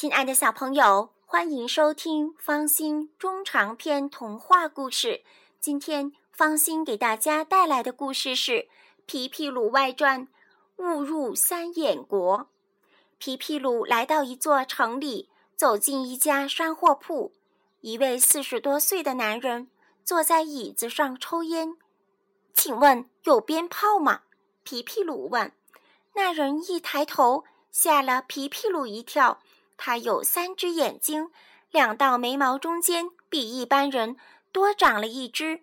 亲爱的小朋友，欢迎收听方心中长篇童话故事。今天方心给大家带来的故事是《皮皮鲁外传》：误入三眼国。皮皮鲁来到一座城里，走进一家山货铺，一位四十多岁的男人坐在椅子上抽烟。请问有鞭炮吗？皮皮鲁问。那人一抬头，吓了皮皮鲁一跳。他有三只眼睛，两道眉毛中间比一般人多长了一只。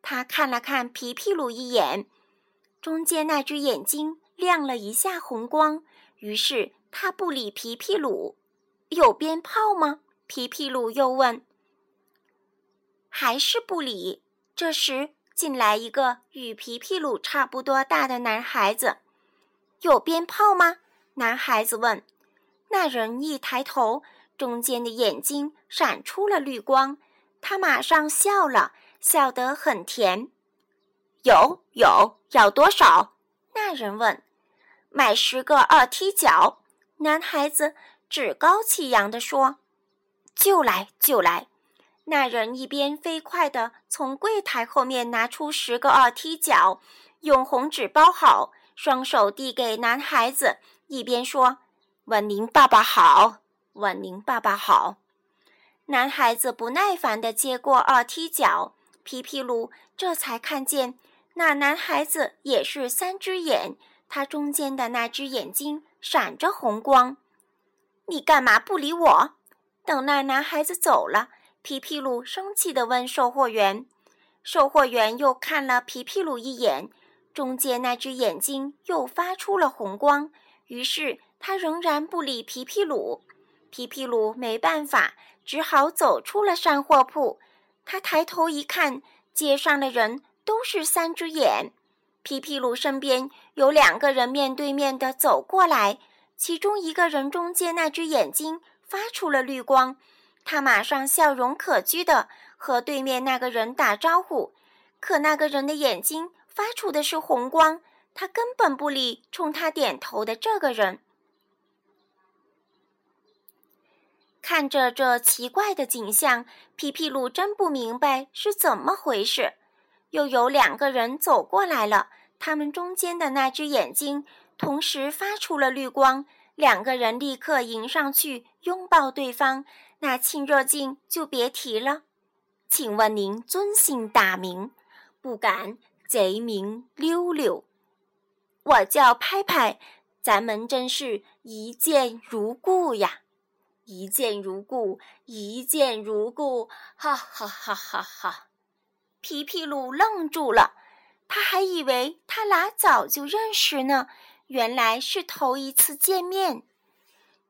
他看了看皮皮鲁一眼，中间那只眼睛亮了一下红光。于是他不理皮皮鲁。有鞭炮吗？皮皮鲁又问。还是不理。这时进来一个与皮皮鲁差不多大的男孩子。有鞭炮吗？男孩子问。那人一抬头，中间的眼睛闪出了绿光，他马上笑了，笑得很甜。有有，要多少？那人问。买十个二踢脚。男孩子趾高气扬地说：“就来就来。”那人一边飞快地从柜台后面拿出十个二踢脚，用红纸包好，双手递给男孩子，一边说。问您爸爸好，问您爸爸好。男孩子不耐烦地接过二踢脚，皮皮鲁这才看见那男孩子也是三只眼，他中间的那只眼睛闪着红光。你干嘛不理我？等那男孩子走了，皮皮鲁生气地问售货员。售货员又看了皮皮鲁一眼，中间那只眼睛又发出了红光，于是。他仍然不理皮皮鲁，皮皮鲁没办法，只好走出了山货铺。他抬头一看，街上的人都是三只眼。皮皮鲁身边有两个人面对面的走过来，其中一个人中间那只眼睛发出了绿光，他马上笑容可掬的和对面那个人打招呼。可那个人的眼睛发出的是红光，他根本不理冲他点头的这个人。看着这奇怪的景象，皮皮鲁真不明白是怎么回事。又有两个人走过来了，他们中间的那只眼睛同时发出了绿光，两个人立刻迎上去拥抱对方，那亲热劲就别提了。请问您尊姓大名？不敢，贼名溜溜。我叫拍拍，咱们真是一见如故呀。一见如故，一见如故，哈哈哈哈哈！皮皮鲁愣住了，他还以为他俩早就认识呢，原来是头一次见面。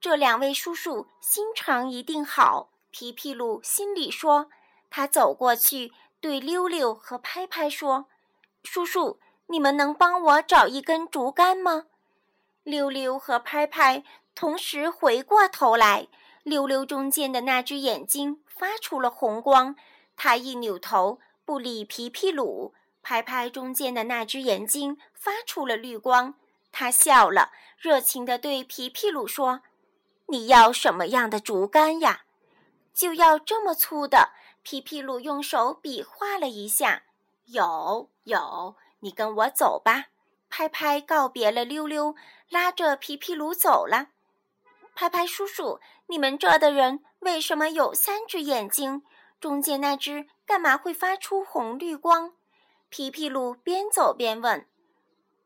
这两位叔叔心肠一定好，皮皮鲁心里说。他走过去对溜溜和拍拍说：“叔叔，你们能帮我找一根竹竿吗？”溜溜和拍拍同时回过头来。溜溜中间的那只眼睛发出了红光，他一扭头不理皮皮鲁。拍拍中间的那只眼睛发出了绿光，他笑了，热情地对皮皮鲁说：“你要什么样的竹竿呀？就要这么粗的。”皮皮鲁用手比划了一下，“有有，你跟我走吧。”拍拍告别了溜溜，拉着皮皮鲁走了。拍拍叔叔，你们这的人为什么有三只眼睛？中间那只干嘛会发出红绿光？皮皮鲁边走边问：“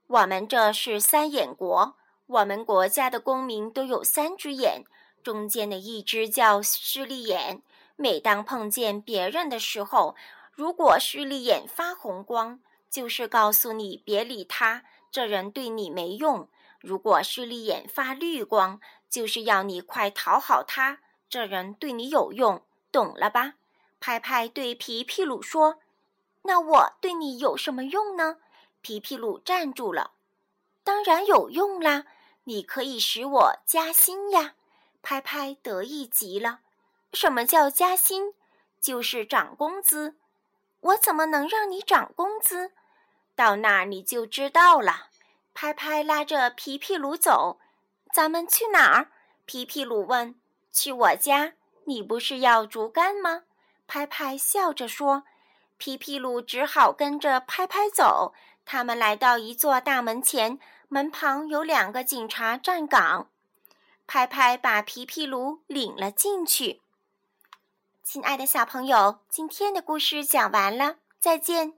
我们这是三眼国，我们国家的公民都有三只眼，中间的一只叫势利眼。每当碰见别人的时候，如果势利眼发红光，就是告诉你别理他，这人对你没用；如果势利眼发绿光，就是要你快讨好他，这人对你有用，懂了吧？拍拍对皮皮鲁说：“那我对你有什么用呢？”皮皮鲁站住了：“当然有用啦！你可以使我加薪呀！”拍拍得意极了：“什么叫加薪？就是涨工资。我怎么能让你涨工资？到那儿你就知道了。”拍拍拉着皮皮鲁走。咱们去哪儿？皮皮鲁问。去我家，你不是要竹竿吗？”拍拍笑着说。皮皮鲁只好跟着拍拍走。他们来到一座大门前，门旁有两个警察站岗。拍拍把皮皮鲁领了进去。亲爱的小朋友，今天的故事讲完了，再见。